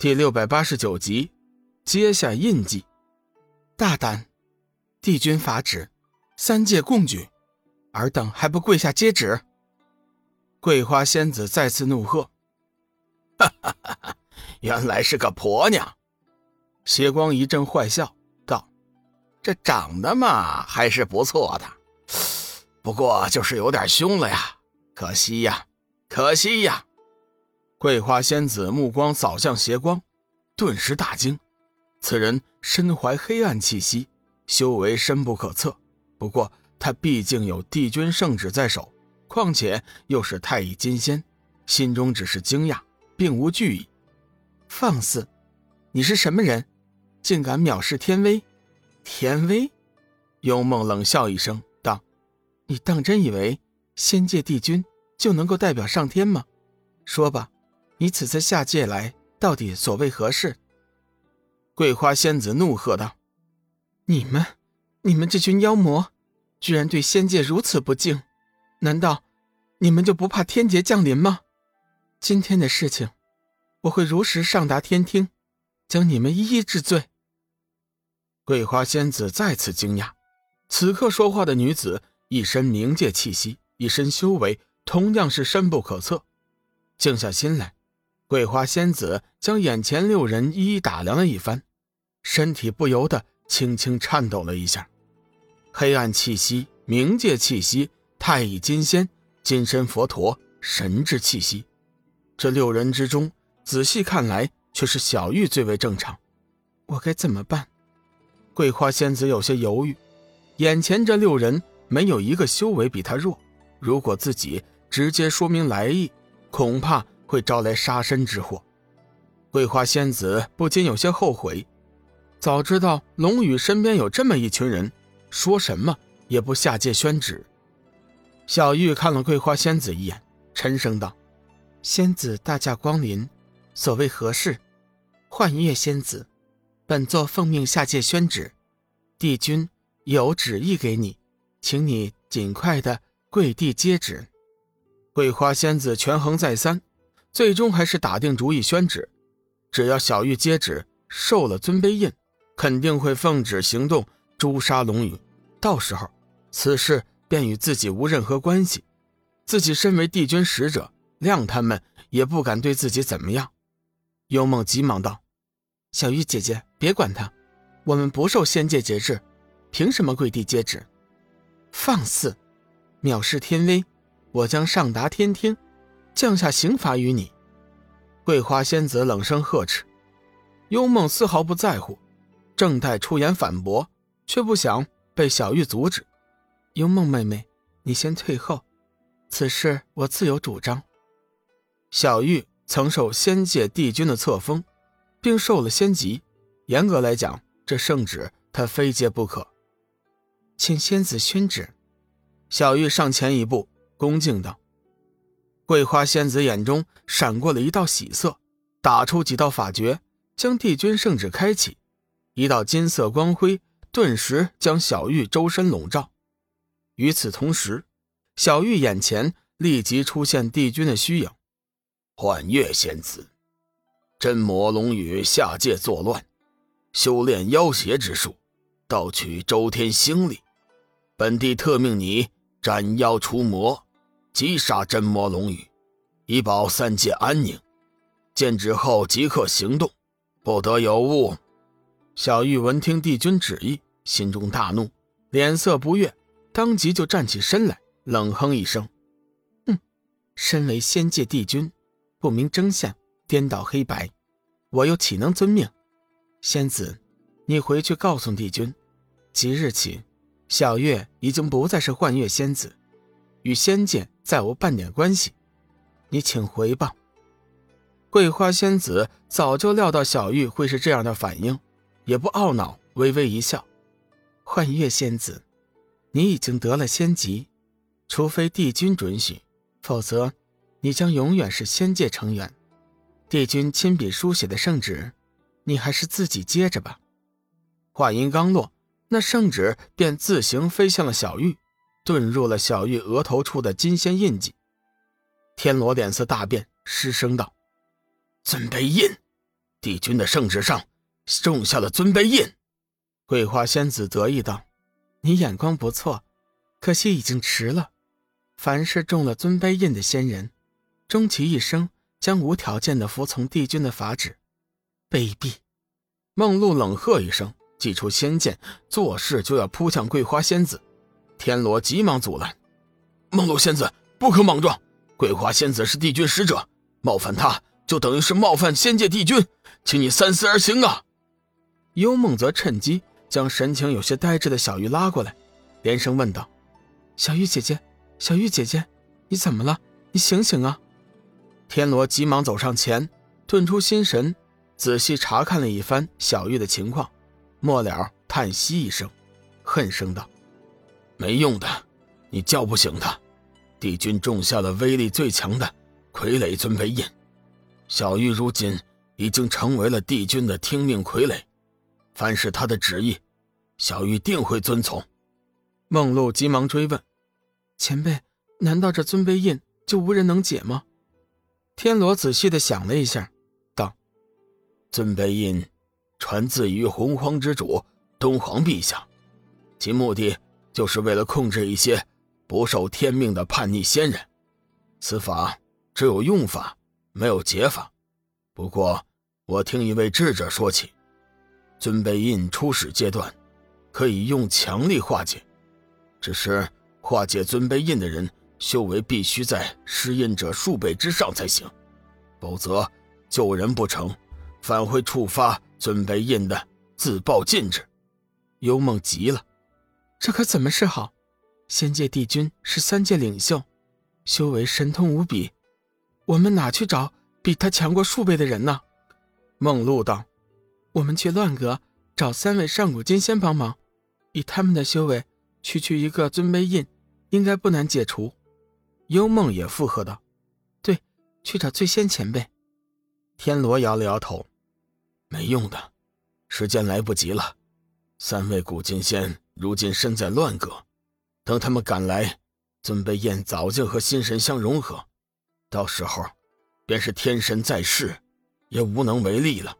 第六百八十九集，接下印记。大胆！帝君法旨，三界共举，尔等还不跪下接旨？桂花仙子再次怒喝：“哈哈哈！原来是个婆娘！”邪光一阵坏笑道：“这长得嘛还是不错的，不过就是有点凶了呀，可惜呀，可惜呀。”桂花仙子目光扫向邪光，顿时大惊。此人身怀黑暗气息，修为深不可测。不过他毕竟有帝君圣旨在手，况且又是太乙金仙，心中只是惊讶，并无惧意。放肆！你是什么人？竟敢藐视天威？天威？幽梦冷笑一声道：“你当真以为仙界帝君就能够代表上天吗？说吧。”你此次下界来，到底所为何事？桂花仙子怒喝道：“你们，你们这群妖魔，居然对仙界如此不敬！难道你们就不怕天劫降临吗？今天的事情，我会如实上达天听，将你们一一治罪。”桂花仙子再次惊讶，此刻说话的女子一身冥界气息，一身修为同样是深不可测。静下心来。桂花仙子将眼前六人一一打量了一番，身体不由得轻轻颤抖了一下。黑暗气息、冥界气息、太乙金仙、金身佛陀、神之气息，这六人之中，仔细看来却是小玉最为正常。我该怎么办？桂花仙子有些犹豫。眼前这六人没有一个修为比他弱，如果自己直接说明来意，恐怕……会招来杀身之祸，桂花仙子不禁有些后悔。早知道龙宇身边有这么一群人，说什么也不下界宣旨。小玉看了桂花仙子一眼，沉声道：“仙子大驾光临，所谓何事？”幻月仙子，本座奉命下界宣旨，帝君有旨意给你，请你尽快的跪地接旨。桂花仙子权衡再三。最终还是打定主意宣旨，只要小玉接旨，受了尊卑印，肯定会奉旨行动，诛杀龙宇。到时候，此事便与自己无任何关系。自己身为帝君使者，谅他们也不敢对自己怎么样。幽梦急忙道：“小玉姐姐，别管他，我们不受仙界节制，凭什么跪地接旨？放肆！藐视天威，我将上达天听。”降下刑罚于你，桂花仙子冷声呵斥。幽梦丝毫不在乎，正待出言反驳，却不想被小玉阻止。幽梦妹妹，你先退后，此事我自有主张。小玉曾受仙界帝君的册封，并受了仙籍，严格来讲，这圣旨她非接不可。请仙子宣旨。小玉上前一步，恭敬道。桂花仙子眼中闪过了一道喜色，打出几道法诀，将帝君圣旨开启，一道金色光辉顿时将小玉周身笼罩。与此同时，小玉眼前立即出现帝君的虚影。幻月仙子，真魔龙宇下界作乱，修炼妖邪之术，盗取周天星力，本帝特命你斩妖除魔。击杀真魔龙羽，以保三界安宁。见旨后即刻行动，不得有误。小玉闻听帝君旨意，心中大怒，脸色不悦，当即就站起身来，冷哼一声：“哼，身为仙界帝君，不明真相，颠倒黑白，我又岂能遵命？仙子，你回去告诉帝君，即日起，小月已经不再是幻月仙子。”与仙界再无半点关系，你请回吧。桂花仙子早就料到小玉会是这样的反应，也不懊恼，微微一笑：“幻月仙子，你已经得了仙籍，除非帝君准许，否则你将永远是仙界成员。帝君亲笔书写的圣旨，你还是自己接着吧。”话音刚落，那圣旨便自行飞向了小玉。遁入了小玉额头处的金仙印记，天罗脸色大变，失声道：“尊卑印，帝君的圣旨上种下了尊卑印。桂花仙子得意道：“你眼光不错，可惜已经迟了。凡是中了尊卑印的仙人，终其一生将无条件的服从帝君的法旨。卑鄙！”梦露冷喝一声，祭出仙剑，作势就要扑向桂花仙子。天罗急忙阻拦：“梦露仙子不可莽撞，桂花仙子是帝君使者，冒犯她就等于是冒犯仙界帝君，请你三思而行啊！”幽梦则趁机。将神情有些呆滞的小玉拉过来，连声问道：“小玉姐姐，小玉姐姐，你怎么了？你醒醒啊！”天罗急忙走上前，顿出心神，仔细查看了一番小玉的情况，末了叹息一声，恨声道：“没用的，你叫不醒他。帝君种下了威力最强的傀儡尊卑印，小玉如今已经成为了帝君的听命傀儡。”凡是他的旨意，小玉定会遵从。梦露急忙追问：“前辈，难道这尊卑印就无人能解吗？”天罗仔细的想了一下，道：“尊卑印传自于洪荒之主东皇陛下，其目的就是为了控制一些不受天命的叛逆仙人。此法只有用法，没有解法。不过，我听一位智者说起。”尊卑印初始阶段，可以用强力化解，只是化解尊卑印的人修为必须在施印者数倍之上才行，否则救人不成，反会触发尊卑印的自爆禁制。幽梦急了，这可怎么是好？仙界帝君是三界领袖，修为神通无比，我们哪去找比他强过数倍的人呢？梦露道。我们去乱阁找三位上古金仙帮忙，以他们的修为，区区一个尊卑印，应该不难解除。幽梦也附和道：“对，去找醉仙前辈。”天罗摇了摇头：“没用的，时间来不及了。三位古金仙如今身在乱阁，等他们赶来，尊卑宴早就和心神相融合，到时候，便是天神在世，也无能为力了。”